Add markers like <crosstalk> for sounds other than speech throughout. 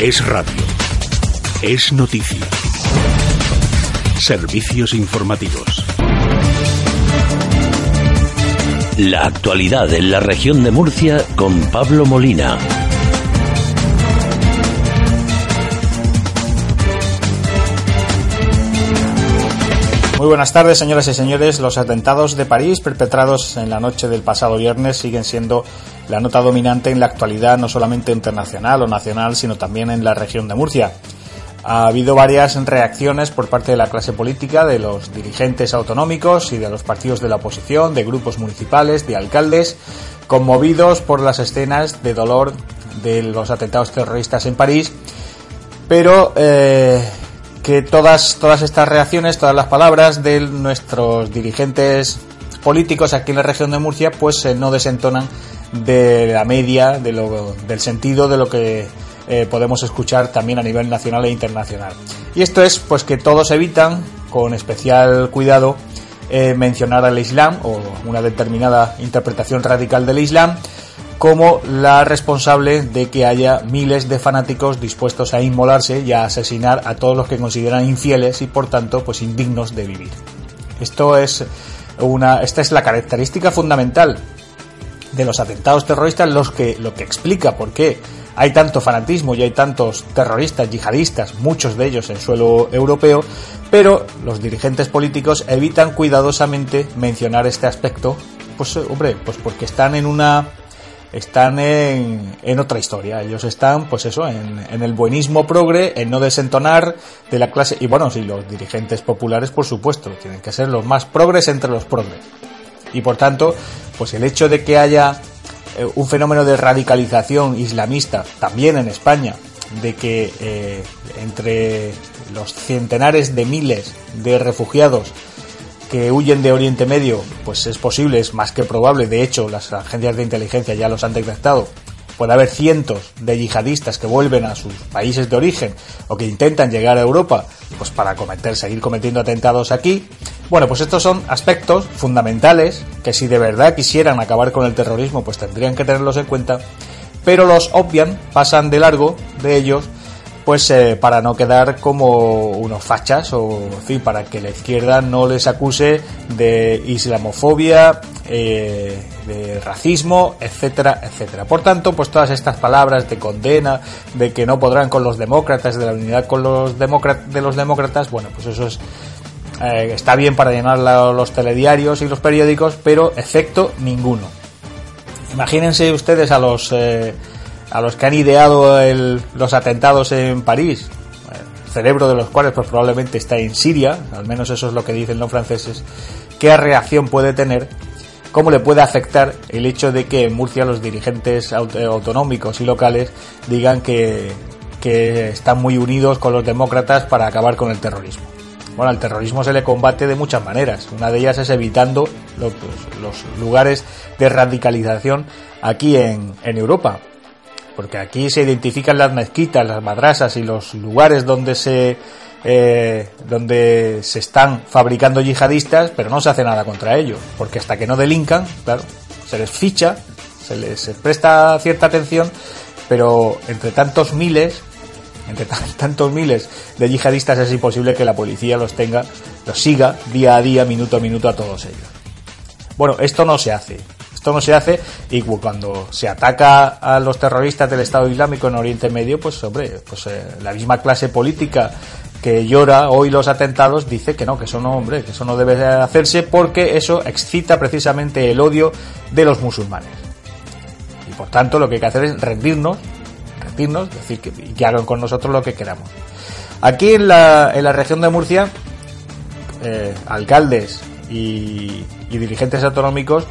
Es radio. Es noticia. Servicios informativos. La actualidad en la región de Murcia con Pablo Molina. Muy buenas tardes, señoras y señores. Los atentados de París perpetrados en la noche del pasado viernes siguen siendo la nota dominante en la actualidad, no solamente internacional o nacional, sino también en la región de Murcia. Ha habido varias reacciones por parte de la clase política, de los dirigentes autonómicos y de los partidos de la oposición, de grupos municipales, de alcaldes, conmovidos por las escenas de dolor de los atentados terroristas en París, pero eh, que todas, todas estas reacciones, todas las palabras de nuestros dirigentes políticos aquí en la región de Murcia, pues eh, no desentonan de la media, de lo, del sentido de lo que eh, podemos escuchar también a nivel nacional e internacional. Y esto es pues que todos evitan, con especial cuidado, eh, mencionar al Islam o una determinada interpretación radical del Islam como la responsable de que haya miles de fanáticos dispuestos a inmolarse y a asesinar a todos los que consideran infieles y por tanto pues indignos de vivir. Esto es una esta es la característica fundamental de los atentados terroristas los que lo que explica por qué hay tanto fanatismo y hay tantos terroristas yihadistas, muchos de ellos en suelo europeo, pero los dirigentes políticos evitan cuidadosamente mencionar este aspecto, pues hombre, pues porque están en una están en, en, otra historia. Ellos están, pues eso, en, en, el buenismo progre, en no desentonar de la clase. Y bueno, sí, los dirigentes populares, por supuesto, tienen que ser los más progres entre los progres. Y por tanto, pues el hecho de que haya eh, un fenómeno de radicalización islamista también en España, de que eh, entre los centenares de miles de refugiados que huyen de Oriente Medio, pues es posible, es más que probable, de hecho las agencias de inteligencia ya los han detectado, puede haber cientos de yihadistas que vuelven a sus países de origen o que intentan llegar a Europa pues para cometer, seguir cometiendo atentados aquí. Bueno, pues estos son aspectos fundamentales que si de verdad quisieran acabar con el terrorismo pues tendrían que tenerlos en cuenta, pero los obvian, pasan de largo de ellos pues eh, para no quedar como unos fachas o en fin, para que la izquierda no les acuse de islamofobia, eh, de racismo, etcétera, etcétera. Por tanto, pues todas estas palabras de condena, de que no podrán con los demócratas, de la unidad con los de los demócratas, bueno, pues eso es eh, está bien para llenar los telediarios y los periódicos, pero efecto ninguno. Imagínense ustedes a los eh, a los que han ideado los atentados en París, el cerebro de los cuales pues probablemente está en Siria, al menos eso es lo que dicen los franceses, qué reacción puede tener, cómo le puede afectar el hecho de que en Murcia los dirigentes autonómicos y locales digan que, están muy unidos con los demócratas para acabar con el terrorismo. Bueno, al terrorismo se le combate de muchas maneras. Una de ellas es evitando los, los lugares de radicalización aquí en Europa porque aquí se identifican las mezquitas, las madrasas y los lugares donde se eh, donde se están fabricando yihadistas, pero no se hace nada contra ellos, porque hasta que no delincan, claro, se les ficha, se les presta cierta atención, pero entre tantos miles, entre <laughs> tantos miles de yihadistas es imposible que la policía los tenga, los siga día a día, minuto a minuto a todos ellos. Bueno, esto no se hace. Esto no se hace y cuando se ataca a los terroristas del Estado Islámico en Oriente Medio, pues hombre, pues eh, la misma clase política que llora hoy los atentados dice que no, que eso no, hombre, que eso no debe hacerse porque eso excita precisamente el odio de los musulmanes. Y por tanto lo que hay que hacer es rendirnos, rendirnos, decir que, hagan con nosotros lo que queramos. Aquí en la, en la región de Murcia, eh, alcaldes y dirigentes autonómicos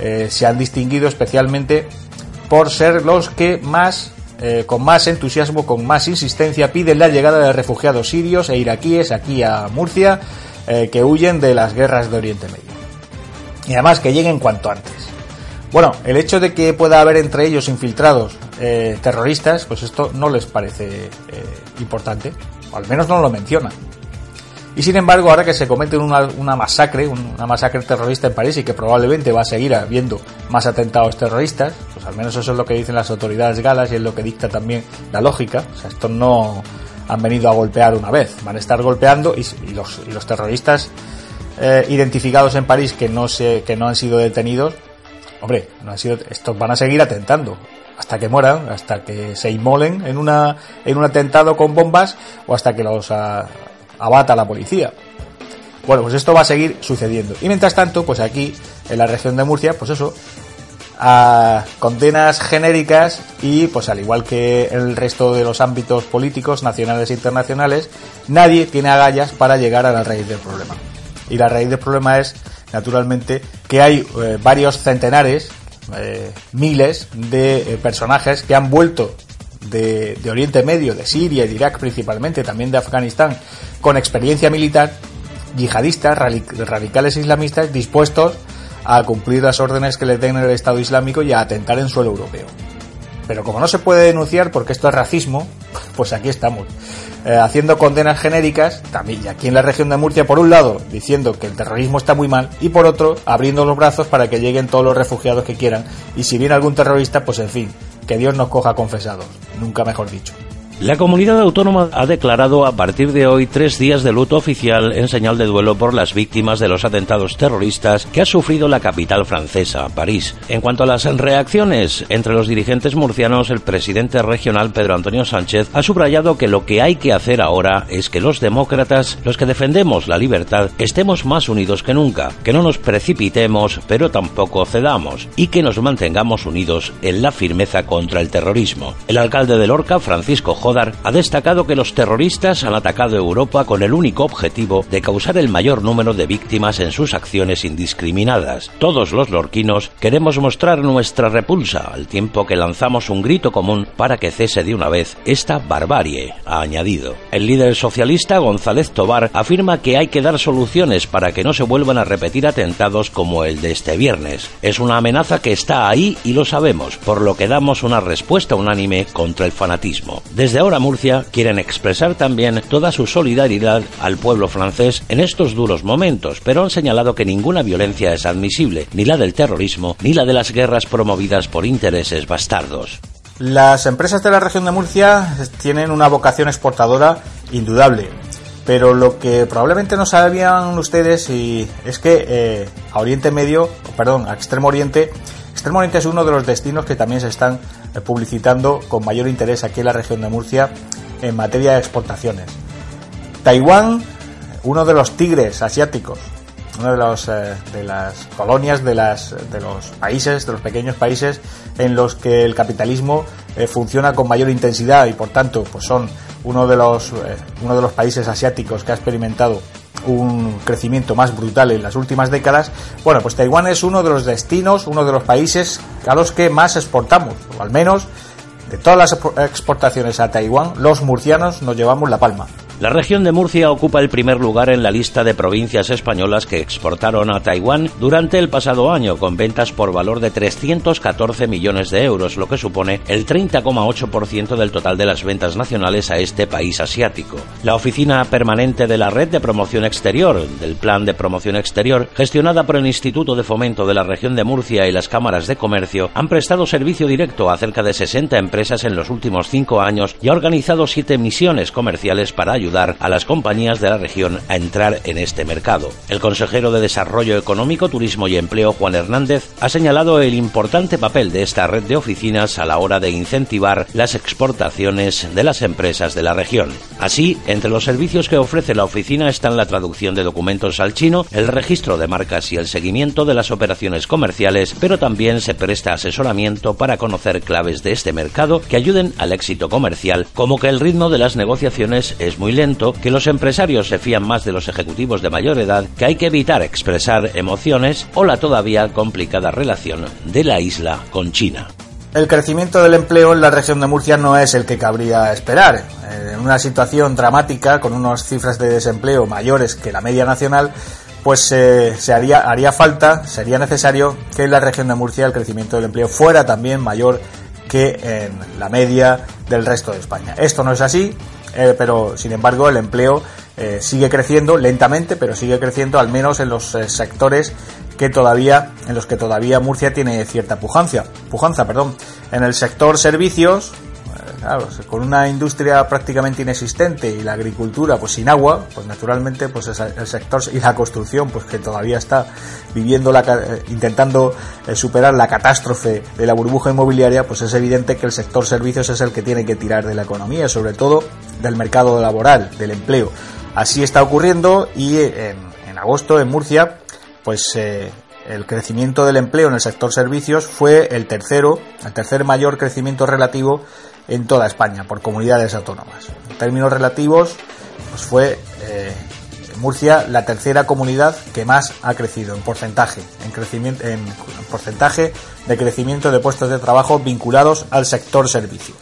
eh, se han distinguido especialmente por ser los que más, eh, con más entusiasmo, con más insistencia, piden la llegada de refugiados sirios e iraquíes aquí a Murcia eh, que huyen de las guerras de Oriente Medio. Y además que lleguen cuanto antes. Bueno, el hecho de que pueda haber entre ellos infiltrados terroristas, pues esto no les parece importante, o al menos no lo mencionan. Y sin embargo, ahora que se comete una, una, masacre, una masacre terrorista en París y que probablemente va a seguir habiendo más atentados terroristas, pues al menos eso es lo que dicen las autoridades galas y es lo que dicta también la lógica. O sea, estos no han venido a golpear una vez, van a estar golpeando y, los, y los, terroristas eh, identificados en París que no, se, que no han sido detenidos, hombre, no han sido, estos van a seguir atentando hasta que mueran, hasta que se inmolen en, una, en un atentado con bombas o hasta que los a, abata la policía. Bueno, pues esto va a seguir sucediendo. Y mientras tanto, pues aquí, en la región de Murcia, pues eso, a condenas genéricas y, pues al igual que en el resto de los ámbitos políticos, nacionales e internacionales, nadie tiene agallas para llegar a la raíz del problema. Y la raíz del problema es, naturalmente, que hay eh, varios centenares, eh, miles de eh, personajes que han vuelto de, de, Oriente Medio, de Siria de Irak principalmente, también de Afganistán, con experiencia militar, yihadistas, radicales islamistas, dispuestos a cumplir las órdenes que les den el Estado Islámico y a atentar en suelo europeo. Pero como no se puede denunciar porque esto es racismo, <laughs> pues aquí estamos. Eh, haciendo condenas genéricas, también y aquí en la región de Murcia, por un lado, diciendo que el terrorismo está muy mal, y por otro, abriendo los brazos para que lleguen todos los refugiados que quieran, y si viene algún terrorista, pues en fin, que Dios nos coja confesados, nunca mejor dicho. La comunidad autónoma ha declarado a partir de hoy tres días de luto oficial en señal de duelo por las víctimas de los atentados terroristas que ha sufrido la capital francesa, París. En cuanto a las reacciones entre los dirigentes murcianos, el presidente regional Pedro Antonio Sánchez ha subrayado que lo que hay que hacer ahora es que los demócratas, los que defendemos la libertad, estemos más unidos que nunca, que no nos precipitemos, pero tampoco cedamos, y que nos mantengamos unidos en la firmeza contra el terrorismo. El alcalde de Lorca, Francisco Ha destacado que los terroristas han atacado Europa con el único objetivo de causar el mayor número de víctimas en sus acciones indiscriminadas. Todos los lorquinos queremos mostrar nuestra repulsa al tiempo que lanzamos un grito común para que cese de una vez esta barbarie, ha añadido. El líder socialista González Tobar afirma que hay que dar soluciones para que no se vuelvan a repetir atentados como el de este viernes. Es una amenaza que está ahí y lo sabemos, por lo que damos una respuesta unánime contra el fanatismo. Desde ahora Murcia quieren expresar también toda su solidaridad al pueblo francés en estos duros momentos, pero han señalado que ninguna violencia es admisible, ni la del terrorismo, ni la de las guerras promovidas por intereses bastardos. Las empresas de la región de Murcia tienen una vocación exportadora indudable, pero lo que probablemente no sabían ustedes es que eh, a Oriente Medio, perdón, a Extremo Oriente, Extremo Oriente es uno de los destinos que también se están publicitando con mayor interés aquí en la región de Murcia en materia de exportaciones. Taiwán, uno de los tigres asiáticos, una de, los, eh, de las colonias de, las, de los países, de los pequeños países en los que el capitalismo eh, funciona con mayor intensidad y por tanto pues son uno de los, eh, uno de los países asiáticos que ha experimentado un crecimiento más brutal en las últimas décadas, bueno, pues Taiwán es uno de los destinos, uno de los países a los que más exportamos, o al menos de todas las exportaciones a Taiwán, los murcianos nos llevamos la palma. La región de Murcia ocupa el primer lugar en la lista de provincias españolas que exportaron a Taiwán durante el pasado año, con ventas por valor de 314 millones de euros, lo que supone el 30,8% del total de las ventas nacionales a este país asiático. La oficina permanente de la Red de Promoción Exterior, del Plan de Promoción Exterior, gestionada por el Instituto de Fomento de la región de Murcia y las cámaras de comercio, han prestado servicio directo a cerca de 60 empresas en los últimos cinco años y ha organizado siete misiones comerciales para ayudar ayudar a las compañías de la región a entrar en este mercado. El consejero de Desarrollo Económico, Turismo y Empleo, Juan Hernández, ha señalado el importante papel de esta red de oficinas a la hora de incentivar las exportaciones de las empresas de la región. Así, entre los servicios que ofrece la oficina están la traducción de documentos al chino, el registro de marcas y el seguimiento de las operaciones comerciales, pero también se presta asesoramiento para conocer claves de este mercado que ayuden al éxito comercial, como que el ritmo de las negociaciones es muy que los empresarios se fían más de los ejecutivos de mayor edad, que hay que evitar expresar emociones o la todavía complicada relación de la isla con China. El crecimiento del empleo en la región de Murcia no es el que cabría esperar. En una situación dramática, con unas cifras de desempleo mayores que la media nacional, pues eh, se haría, haría falta, sería necesario que en la región de Murcia el crecimiento del empleo fuera también mayor que en la media del resto de España. Esto no es así, eh, pero sin embargo el empleo eh, sigue creciendo lentamente, pero sigue creciendo al menos en los eh, sectores que todavía en los que todavía Murcia tiene cierta pujancia, pujanza, perdón. En el sector servicios, Claro, con una industria prácticamente inexistente y la agricultura pues sin agua, pues naturalmente pues el sector y la construcción pues que todavía está viviendo la eh, intentando eh, superar la catástrofe de la burbuja inmobiliaria, pues es evidente que el sector servicios es el que tiene que tirar de la economía, sobre todo del mercado laboral, del empleo. Así está ocurriendo y en, agosto en Murcia pues eh, el crecimiento del empleo en el sector servicios fue el tercero, el tercer mayor crecimiento relativo en toda España por comunidades autónomas. En términos relativos, pues fue eh, Murcia la tercera comunidad que más ha crecido en porcentaje, en crecimiento, en porcentaje de crecimiento de puestos de trabajo vinculados al sector servicio.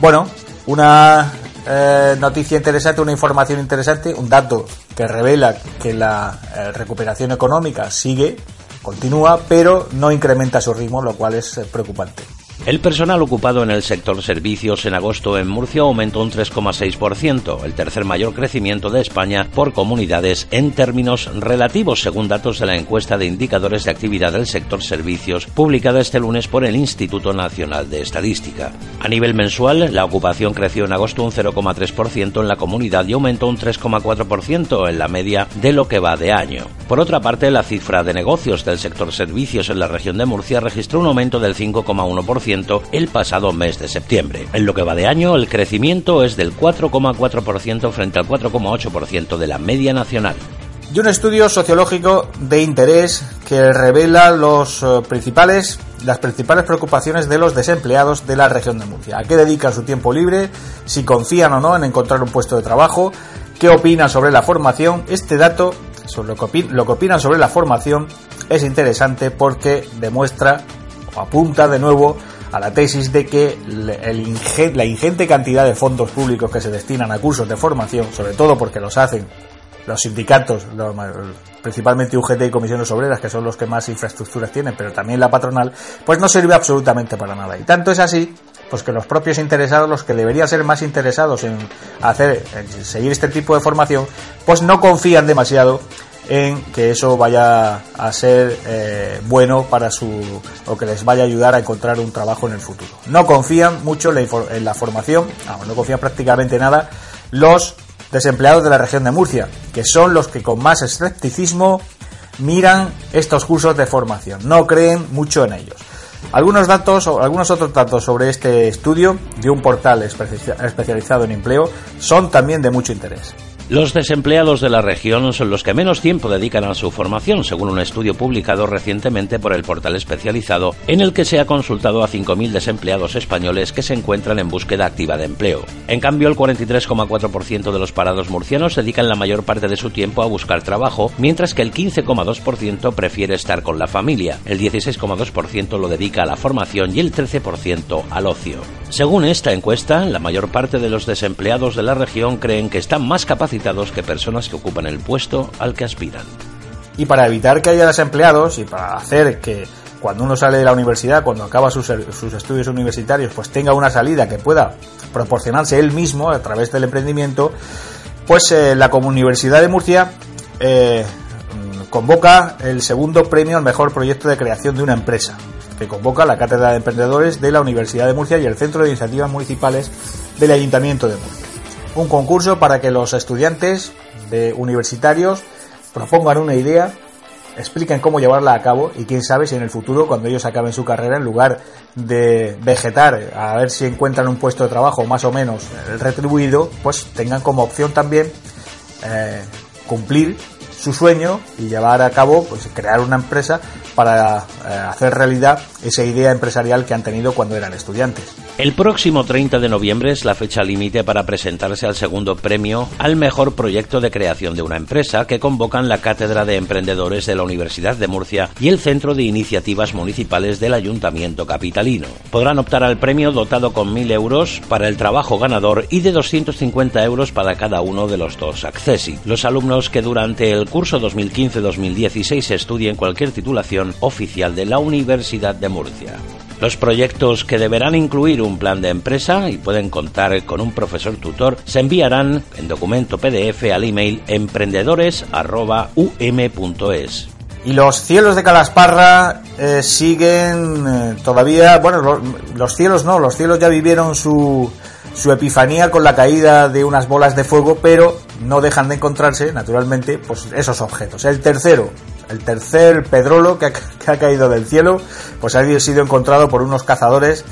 Bueno, una eh, noticia interesante, una información interesante, un dato que revela que la eh, recuperación económica sigue, continúa, pero no incrementa su ritmo, lo cual es preocupante. El personal ocupado en el sector servicios en agosto en Murcia aumentó un 3,6%, el tercer mayor crecimiento de España por comunidades en términos relativos, según datos de la encuesta de indicadores de actividad del sector servicios publicada este lunes por el Instituto Nacional de Estadística. A nivel mensual, la ocupación creció en agosto un 0,3% en la comunidad y aumentó un 3,4% en la media de lo que va de año. Por otra parte, la cifra de negocios del sector servicios en la región de Murcia registró un aumento del 5,1% el pasado mes de septiembre. En lo que va de año, el crecimiento es del 4,4% frente al 4,8% de la media nacional. Y un estudio sociológico de interés que revela los eh, principales, las principales preocupaciones de los desempleados de la región de Murcia. ¿A qué dedican su tiempo libre? Si confían o no en encontrar un puesto de trabajo. ¿Qué opinan sobre la formación? Este dato, sobre lo que opinan sobre la formación, es interesante porque demuestra o apunta de nuevo a la tesis de que la ingente cantidad de fondos públicos que se destinan a cursos de formación, sobre todo porque los hacen los sindicatos, principalmente UGT y comisiones obreras, que son los que más infraestructuras tienen, pero también la patronal, pues no sirve absolutamente para nada. Y tanto es así, pues que los propios interesados, los que deberían ser más interesados en hacer, en seguir este tipo de formación, pues no confían demasiado en que eso vaya a ser eh, bueno para su o que les vaya a ayudar a encontrar un trabajo en el futuro. No confían mucho en la, formación, no confían prácticamente nada los desempleados de la región de Murcia, que son los que con más escepticismo miran estos cursos de formación, no creen mucho en ellos. Algunos datos o algunos otros datos sobre este estudio de un portal especializado en empleo son también de mucho interés. Los desempleados de la región son los que menos tiempo dedican a su formación, según un estudio publicado recientemente por el portal especializado, en el que se ha consultado a 5.000 desempleados españoles que se encuentran en búsqueda activa de empleo. En cambio, el 43,4% de los parados murcianos dedican la mayor parte de su tiempo a buscar trabajo, mientras que el 15,2% prefiere estar con la familia, el 16,2% lo dedica a la formación y el 13% al ocio. Según esta encuesta, la mayor parte de los desempleados de la región creen que están más que personas que ocupan el puesto al que aspiran. Y para evitar que haya desempleados y para hacer que cuando uno sale de la universidad, cuando acaba sus, estudios universitarios, pues tenga una salida que pueda proporcionarse él mismo a través del emprendimiento, pues eh, la Universidad de Murcia eh, convoca el segundo premio al mejor proyecto de creación de una empresa, que convoca la Cátedra de Emprendedores de la Universidad de Murcia y el Centro de Iniciativas Municipales del Ayuntamiento de Murcia un concurso para que los estudiantes de universitarios propongan una idea, expliquen cómo llevarla a cabo y quién sabe si en el futuro, cuando ellos acaben su carrera, en lugar de vegetar a ver si encuentran un puesto de trabajo más o menos retribuido, pues tengan como opción también eh, cumplir su sueño y llevar a cabo, pues crear una empresa para eh, hacer realidad esa idea empresarial que han tenido cuando eran estudiantes. El próximo 30 de noviembre es la fecha límite para presentarse al segundo premio al mejor proyecto de creación de una empresa que convocan la Cátedra de Emprendedores de la Universidad de Murcia y el Centro de Iniciativas Municipales del Ayuntamiento Capitalino. Podrán optar al premio dotado con 1.000 euros para el trabajo ganador y de 250 euros para cada uno de los dos accesi. Los alumnos que durante el curso 2015-2016 estudien cualquier titulación oficial de la Universidad de Murcia. Los proyectos que deberán incluir un plan de empresa y pueden contar con un profesor tutor se enviarán en documento PDF al email emprendedores.um.es. Y los cielos de Calasparra eh, siguen eh, todavía, bueno, los, cielos no, los cielos ya vivieron su, su epifanía con la caída de unas bolas de fuego, pero no dejan de encontrarse, naturalmente, pues esos objetos. El tercero, el tercer pedrolo que ha, caído del cielo, pues ha sido encontrado por unos cazadores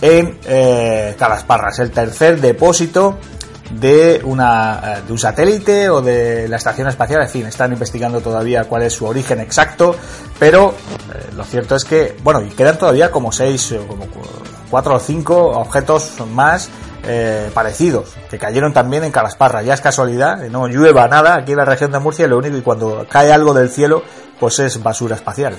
en eh, Calasparras. El tercer depósito de, una, eh, de un satélite o de la estación espacial. En fin, están investigando todavía cuál es su origen exacto, pero eh, lo cierto es que, bueno, y quedan todavía como seis, como cuatro o cinco objetos más eh, parecidos, que cayeron también en Calasparra. Ya es casualidad, no llueva nada aquí en la región de Murcia, lo único y cuando cae algo del cielo, pues es basura espacial.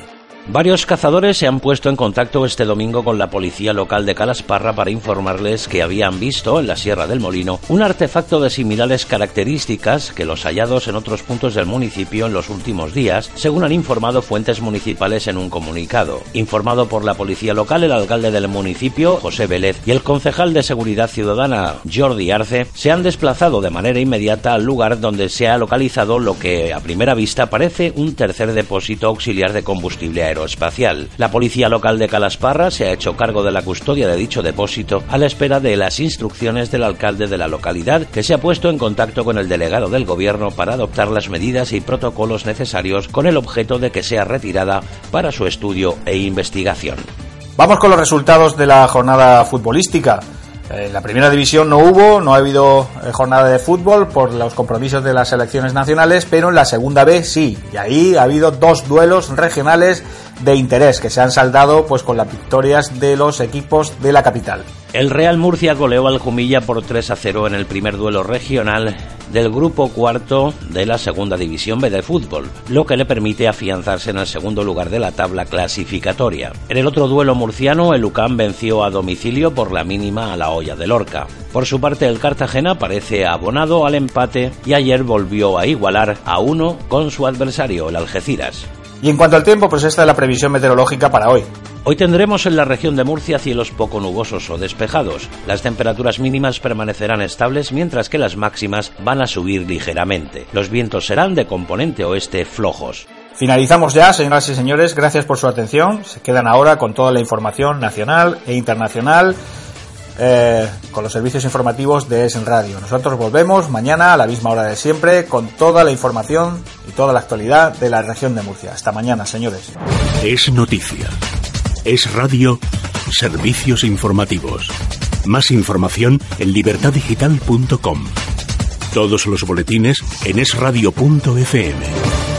Varios cazadores se han puesto en contacto este domingo con la policía local de Calasparra para informarles que habían visto en la Sierra del Molino un artefacto de similares características que los hallados en otros puntos del municipio en los últimos días, según han informado fuentes municipales en un comunicado. Informado por la policía local, el alcalde del municipio, José Vélez, y el concejal de Seguridad Ciudadana, Jordi Arce, se han desplazado de manera inmediata al lugar donde se ha localizado lo que a primera vista parece un tercer depósito auxiliar de combustible aeroespacial. La policía local de Calasparra se ha hecho cargo de la custodia de dicho depósito a la espera de las instrucciones del alcalde de la localidad, que se ha puesto en contacto con el delegado del gobierno para adoptar las medidas y protocolos necesarios con el objeto de que sea retirada para su estudio e investigación. Vamos con los resultados de la jornada futbolística. En la primera división no hubo, no ha habido eh, jornada de fútbol por los compromisos de las selecciones nacionales, pero en la segunda B sí, y ahí ha habido dos duelos regionales de interés que se han saldado pues con las victorias de los equipos de la capital. El Real Murcia goleó al Jumilla por 3 a 0 en el primer duelo regional del grupo cuarto de la segunda división B de fútbol, lo que le permite afianzarse en el segundo lugar de la tabla clasificatoria. En el otro duelo murciano, el UCAM venció a domicilio por la mínima a la olla de Lorca. Por su parte, el Cartagena parece abonado al empate y ayer volvió a igualar a uno con su adversario, el Algeciras. Y en cuanto al tiempo, pues esta es la previsión meteorológica para hoy. Hoy tendremos en la región de Murcia cielos poco nubosos o despejados. Las temperaturas mínimas permanecerán estables mientras que las máximas van a subir ligeramente. Los vientos serán de componente oeste flojos. Finalizamos ya, señoras y señores. Gracias por su atención. Se quedan ahora con toda la información nacional e internacional eh, con los servicios informativos de ESN Radio. Nosotros volvemos mañana a la misma hora de siempre con toda la información y toda la actualidad de la región de Murcia. Hasta mañana, señores. Es noticia. Es radio. Servicios informativos. Más información en libertadigital.com. Todos los boletines en esradio.fm.